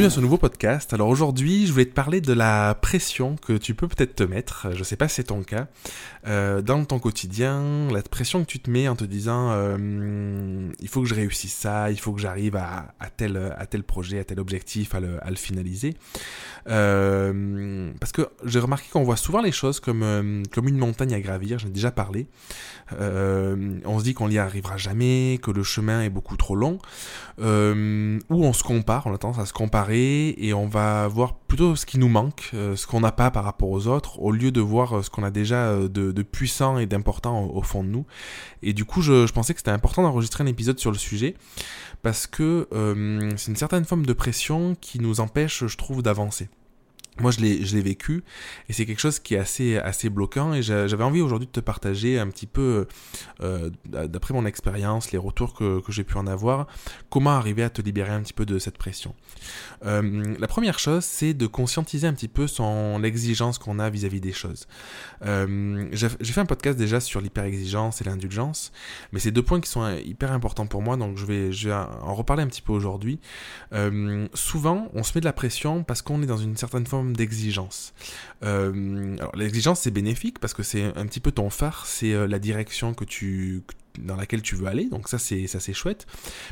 bienvenue à ce nouveau podcast. Alors aujourd'hui, je voulais te parler de la pression que tu peux peut-être te mettre, je sais pas si c'est ton cas, euh, dans ton quotidien, la pression que tu te mets en te disant euh, il faut que je réussisse ça, il faut que j'arrive à, tel, à tel projet, à tel objectif, à le, finaliser. Euh, parce que j'ai remarqué qu'on voit souvent les choses comme, comme une montagne à gravir, j'en ai déjà parlé. on se dit qu'on n'y arrivera jamais, que le chemin est beaucoup trop long, ou on se compare, on a tendance à se comparer et on va voir plutôt ce qui nous manque, euh, ce qu'on n'a pas par rapport aux autres, au lieu de voir euh, ce qu'on a déjà euh, de, puissant et d'important au, fond de nous. Et du coup, je, pensais que c'était important d'enregistrer un épisode sur le sujet parce que c'est une certaine forme de pression qui nous empêche, je trouve, d'avancer moi, je l'ai, vécu et c'est quelque chose qui est assez, assez bloquant et j'avais envie aujourd'hui de te partager un petit peu, euh, d'après mon expérience, les retours que, que j'ai pu en avoir, comment arriver à te libérer un petit peu de cette pression. Euh, la première chose, c'est de conscientiser un petit peu son l'exigence qu'on a vis-à-vis des choses. Euh, j'ai, fait un podcast déjà sur l'hyper-exigence et l'indulgence, mais c'est deux points qui sont hyper importants pour moi, donc je vais, je vais en reparler un petit peu aujourd'hui. souvent, on se met de la pression parce qu'on est dans une certaine forme d'exigence. Euh, alors l'exigence c'est bénéfique parce que c'est un petit peu ton phare, c'est euh, la direction que tu dans laquelle tu veux aller, donc ça c'est ça c'est chouette.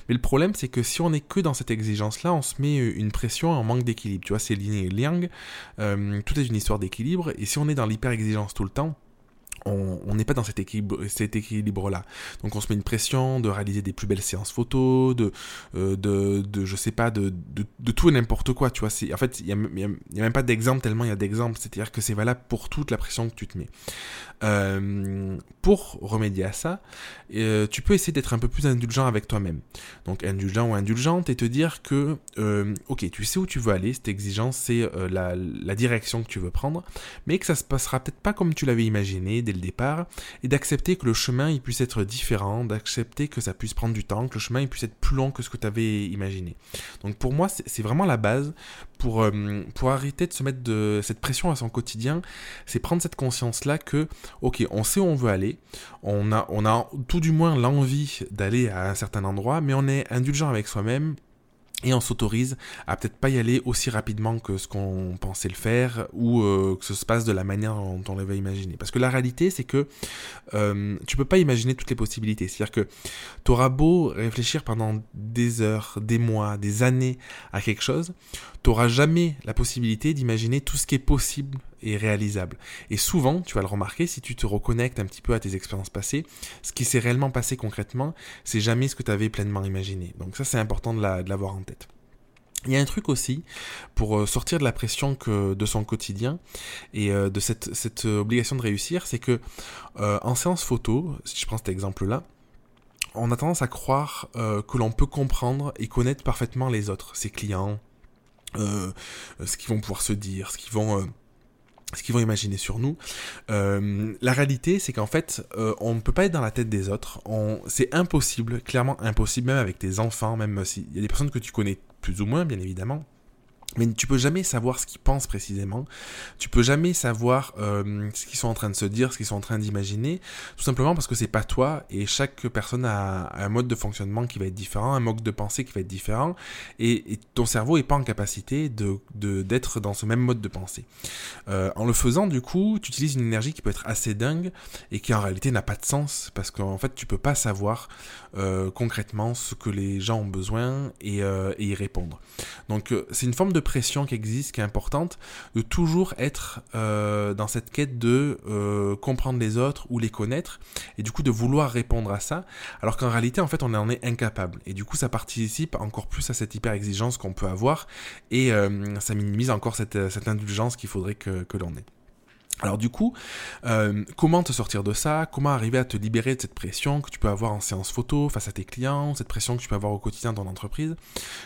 Mais le problème c'est que si on est que dans cette exigence là, on se met une pression en manque d'équilibre. Tu vois, c'est yin et yang, euh, tout est une histoire d'équilibre. Et si on est dans l'hyper exigence tout le temps, on n'est pas dans cet équilibre, cet équilibre là. Donc on se met une pression de réaliser des plus belles séances photos, de, euh, de, de, je sais pas, de, de, tout et n'importe quoi, tu vois. En fait, il n'y a, a, même pas d'exemple tellement il y a d'exemples. C'est-à-dire que c'est valable pour toute la pression que tu te mets. Euh, pour remédier à ça, euh, tu peux essayer d'être un peu plus indulgent avec toi-même. Donc indulgent ou indulgente et te dire que, ok, tu sais où tu veux aller, cette exigence, c'est la, la direction que tu veux prendre, mais que ça se passera peut-être pas comme tu l'avais imaginé dès le départ, et d'accepter que le chemin il puisse être différent, d'accepter que ça puisse prendre du temps, que le chemin il puisse être plus long que ce que tu avais imaginé. Donc pour moi, c'est vraiment la base pour, euh, pour arrêter de se mettre de cette pression à son quotidien, c'est prendre cette conscience-là que, ok, on sait où on veut aller, on a, on a tout du moins l'envie d'aller à un certain endroit, mais on est indulgent avec soi-même et on s'autorise à peut-être pas y aller aussi rapidement que ce qu'on pensait le faire ou euh, que ce se passe de la manière dont on l'avait imaginé. Parce que la réalité, c'est que euh, tu peux pas imaginer toutes les possibilités. C'est-à-dire que tu auras beau réfléchir pendant des heures, des mois, des années à quelque chose, tu n'auras jamais la possibilité d'imaginer tout ce qui est possible et réalisable. Et souvent, tu vas le remarquer, si tu te reconnectes un petit peu à tes expériences passées, ce qui s'est réellement passé concrètement, c'est jamais ce que tu avais pleinement imaginé. Donc ça, c'est important de l'avoir en tête. Il y a un truc aussi pour euh, sortir de la pression que de son quotidien et euh, de cette, cette obligation de réussir, c'est que euh, en séance photo, si je prends cet exemple-là, on a tendance à croire que l'on peut comprendre et connaître parfaitement les autres, ses clients, euh, ce qu'ils vont pouvoir se dire, ce qu'ils vont... Euh, ce qu'ils vont imaginer sur nous. Euh, la réalité, c'est qu'en fait, on ne peut pas être dans la tête des autres. C'est impossible, clairement impossible, même avec tes enfants, même s'il y a des personnes que tu connais plus ou moins, bien évidemment. Mais tu peux jamais savoir ce qu'ils pensent précisément. Tu peux jamais savoir euh, ce qu'ils sont en train de se dire, ce qu'ils sont en train d'imaginer, tout simplement parce que c'est pas toi et chaque personne a un mode de fonctionnement qui va être différent, un mode de pensée qui va être différent, et, ton cerveau est pas en capacité de d'être dans ce même mode de pensée. Euh, en le faisant, du coup, tu utilises une énergie qui peut être assez dingue et qui en réalité n'a pas de sens parce qu'en fait, tu peux pas savoir euh, concrètement ce que les gens ont besoin et, et y répondre. Donc, c'est une forme de pression qui existe, qui est importante, de toujours être euh, dans cette quête de euh, comprendre les autres ou les connaître, et du coup de vouloir répondre à ça, alors qu'en réalité, en fait, on en est incapable. Et du coup, ça participe encore plus à cette hyper exigence qu'on peut avoir, et euh, ça minimise encore cette, cette indulgence qu'il faudrait que, que l'on ait. Alors du coup, euh, comment te sortir de ça? Comment arriver à te libérer de cette pression que tu peux avoir en séance photo face à tes clients, cette pression que tu peux avoir au quotidien dans ton entreprise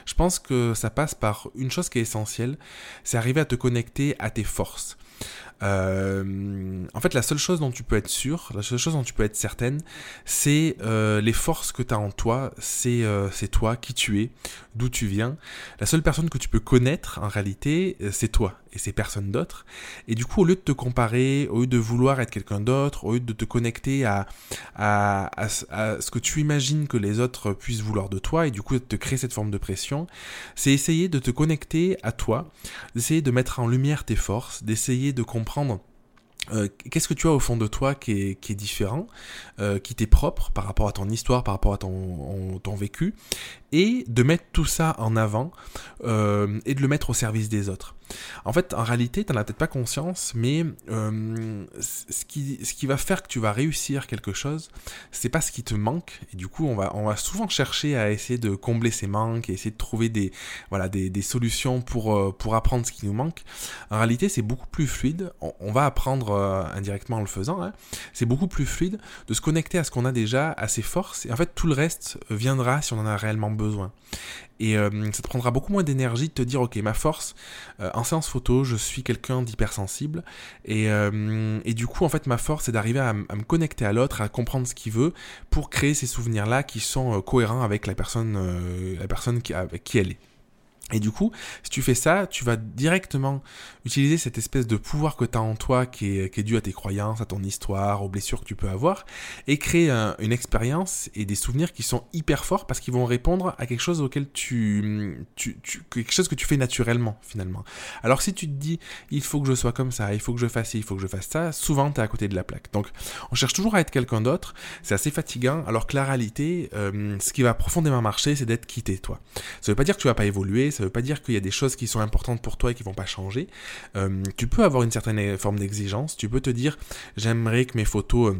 Je pense que ça passe par une chose qui est essentielle, c'est arriver à te connecter à tes forces. Euh, en fait, la seule chose dont tu peux être sûr, la seule chose dont tu peux être certaine, c'est euh, les forces que tu as en toi, c'est euh, toi, qui tu es, d'où tu viens. La seule personne que tu peux connaître, en réalité, c'est toi et c'est personne d'autre. Et du coup, au lieu de te comparer, au lieu de vouloir être quelqu'un d'autre, au lieu de te connecter à, à, à, ce que tu imagines que les autres puissent vouloir de toi, et du coup de te créer cette forme de pression, c'est essayer de te connecter à toi, d'essayer de mettre en lumière tes forces, d'essayer de euh, qu'est-ce que tu as au fond de toi qui est, différent, euh, qui t'est propre par rapport à ton histoire, par rapport à ton vécu, et de mettre tout ça en avant euh, et de le mettre au service des autres. En fait, en réalité, tu n'en as peut-être pas conscience, mais euh, ce, qui, ce qui va faire que tu vas réussir quelque chose, c'est pas ce qui te manque. Et du coup, on va, on va souvent chercher à essayer de combler ces manques et essayer de trouver des, voilà, des, des solutions pour, euh, pour apprendre ce qui nous manque. En réalité, c'est beaucoup plus fluide. On, va apprendre indirectement en le faisant. Hein. C'est beaucoup plus fluide de se connecter à ce qu'on a déjà, à ses forces. Et en fait, tout le reste viendra si on en a réellement besoin. Et euh, ça te prendra beaucoup moins d'énergie de te dire, ok, ma force, euh, en séance photo, je suis quelqu'un d'hypersensible. Et, euh, et du coup, en fait, ma force, c'est d'arriver à, me connecter à l'autre, à comprendre ce qu'il veut, pour créer ces souvenirs-là qui sont cohérents avec la personne, la personne avec qui elle est. Et du coup, si tu fais ça, tu vas directement utiliser cette espèce de pouvoir que tu as en toi qui est, qui est, dû à tes croyances, à ton histoire, aux blessures que tu peux avoir, et créer une expérience et des souvenirs qui sont hyper forts parce qu'ils vont répondre à quelque chose auquel tu, tu, quelque chose que tu fais naturellement finalement. Alors si tu te dis il faut que je sois comme ça, il faut que je fasse ci, il faut que je fasse ça, souvent tu es à côté de la plaque. Donc on cherche toujours à être quelqu'un d'autre, c'est assez fatigant, alors que la réalité, euh, ce qui va profondément marcher, c'est d'être quitté toi. Ça veut pas dire que tu vas pas évoluer, veut pas dire qu'il y a des choses qui sont importantes pour toi et qui vont pas changer. Euh, tu peux avoir une certaine forme d'exigence, tu peux te dire j'aimerais que mes photos...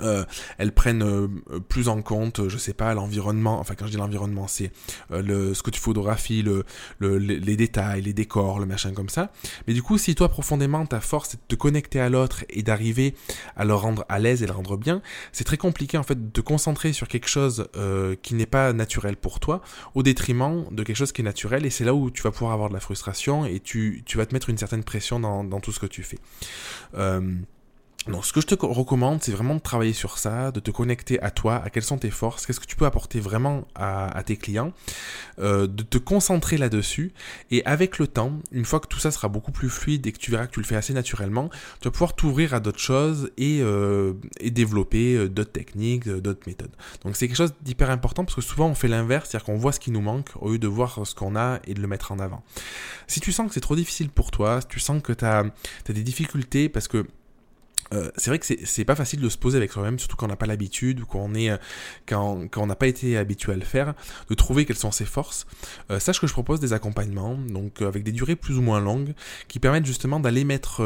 Euh, euh, elles prennent euh, plus en compte, je sais pas, l'environnement. Enfin, quand je dis l'environnement, c'est euh, le ce que tu photographies, le, le, les détails, les décors, le machin comme ça. Mais du coup, si toi profondément ta force est de te connecter à l'autre et d'arriver à le rendre à l'aise et le rendre bien, c'est très compliqué en fait de te concentrer sur quelque chose qui n'est pas naturel pour toi, au détriment de quelque chose qui est naturel. Et c'est là où tu vas pouvoir avoir de la frustration et tu, tu vas te mettre une certaine pression dans, dans tout ce que tu fais. Donc ce que je te recommande, c'est vraiment de travailler sur ça, de te connecter à toi, à quelles sont tes forces, qu'est-ce que tu peux apporter vraiment à, tes clients, euh, de te concentrer là-dessus, et avec le temps, une fois que tout ça sera beaucoup plus fluide et que tu verras que tu le fais assez naturellement, tu vas pouvoir t'ouvrir à d'autres choses et, euh, et développer euh, d'autres techniques, d'autres méthodes. Donc c'est quelque chose d'hyper important parce que souvent on fait l'inverse, c'est-à-dire qu'on voit ce qui nous manque au lieu de voir ce qu'on a et de le mettre en avant. Si tu sens que c'est trop difficile pour toi, si tu sens que tu as, as des difficultés parce que euh, c'est vrai que c'est pas facile de se poser avec soi-même, surtout quand on n'a pas l'habitude ou quand on est euh, quand, quand on n'a pas été habitué à le faire, de trouver quelles sont ses forces. Euh, sache que je propose des accompagnements, donc avec des durées plus ou moins longues, qui permettent justement d'aller mettre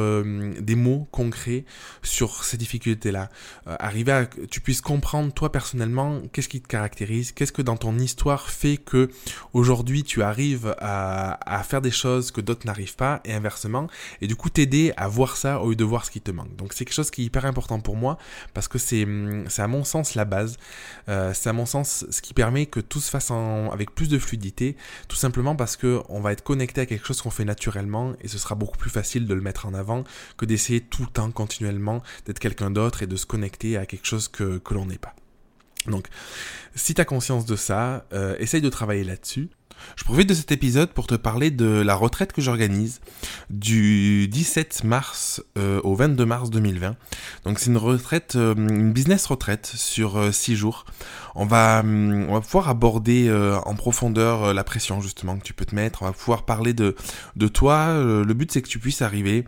des mots concrets sur ces difficultés-là. arriver à que tu puisses comprendre toi personnellement qu'est-ce qui te caractérise, qu'est-ce que dans ton histoire fait que aujourd'hui tu arrives à, à faire des choses que d'autres n'arrivent pas et inversement, et du coup t'aider à voir ça au lieu de voir ce qui te manque. C'est quelque chose qui est hyper important pour moi parce que c'est, hum, à mon sens la base. Euh, c'est à mon sens ce qui permet que tout se fasse avec plus de fluidité, tout simplement parce que on va être connecté à quelque chose qu'on fait naturellement et ce sera beaucoup plus facile de le mettre en avant que d'essayer tout le temps continuellement d'être quelqu'un d'autre et de se connecter à quelque chose que, que l'on n'est pas. Donc, si tu as conscience de ça, euh, essaye de travailler là-dessus. Je profite de cet épisode pour te parler de la retraite que j'organise du 17 mars euh, au 22 mars 2020. Donc c'est une retraite, euh, une business retraite sur 6 jours. On va, hum, on va pouvoir aborder en profondeur la pression justement que tu peux te mettre. On va pouvoir parler de toi. le but c'est que tu puisses arriver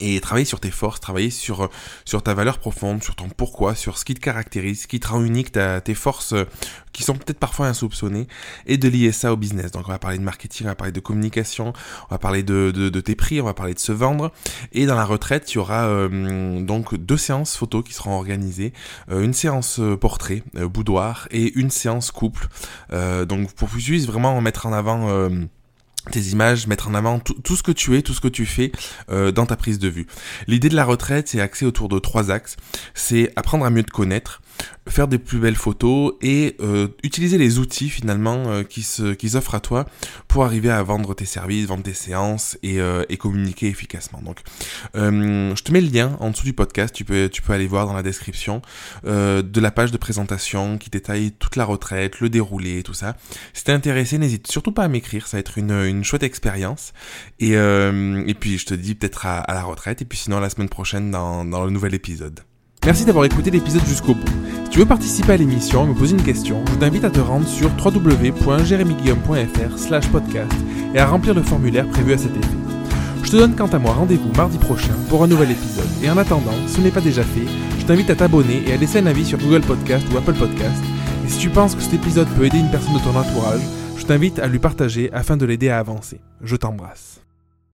et travailler sur tes forces, travailler sur sur ta valeur profonde, sur ton pourquoi, sur ce qui te caractérise, ce qui te rend unique, ta, tes forces euh, qui sont peut-être parfois insoupçonnées, et de lier ça au business. Donc on va parler de marketing, on va parler de communication, on va parler de, de, de tes prix, on va parler de se vendre. Et dans la retraite, il y aura euh, donc deux séances photos qui seront organisées, euh, une séance portrait, boudoir, et une séance couple. donc pour que tu puisses vraiment mettre en avant tes images, mettre en avant tout, ce que tu es, tout ce que tu fais euh, dans ta prise de vue. L'idée de la retraite, c'est axé autour de trois axes. C'est apprendre à mieux te connaître, faire des plus belles photos et euh, utiliser les outils finalement euh, qui se qui s'offrent à toi pour arriver à vendre tes services, vendre tes séances et, euh, et communiquer efficacement. Donc, je te mets le lien en dessous du podcast. Tu peux tu peux aller voir dans la description de la page de présentation qui détaille toute la retraite, le déroulé, tout ça. Si t'es intéressé, n'hésite surtout pas à m'écrire. Ça va être une, une chouette expérience. Et et puis je te dis peut-être à, à, la retraite et puis sinon la semaine prochaine dans dans le nouvel épisode. Merci d'avoir écouté l'épisode jusqu'au bout. Si tu veux participer à l'émission et me poser une question, je t'invite à te rendre sur www.jeremyguillaume.fr slash podcast et à remplir le formulaire prévu à cet effet. Je te donne quant à moi rendez-vous mardi prochain pour un nouvel épisode. Et en attendant, si ce n'est pas déjà fait, je t'invite à t'abonner et à laisser un avis sur Google Podcast ou Apple Podcast. Et si tu penses que cet épisode peut aider une personne de ton entourage, je t'invite à lui partager afin de l'aider à avancer. Je t'embrasse.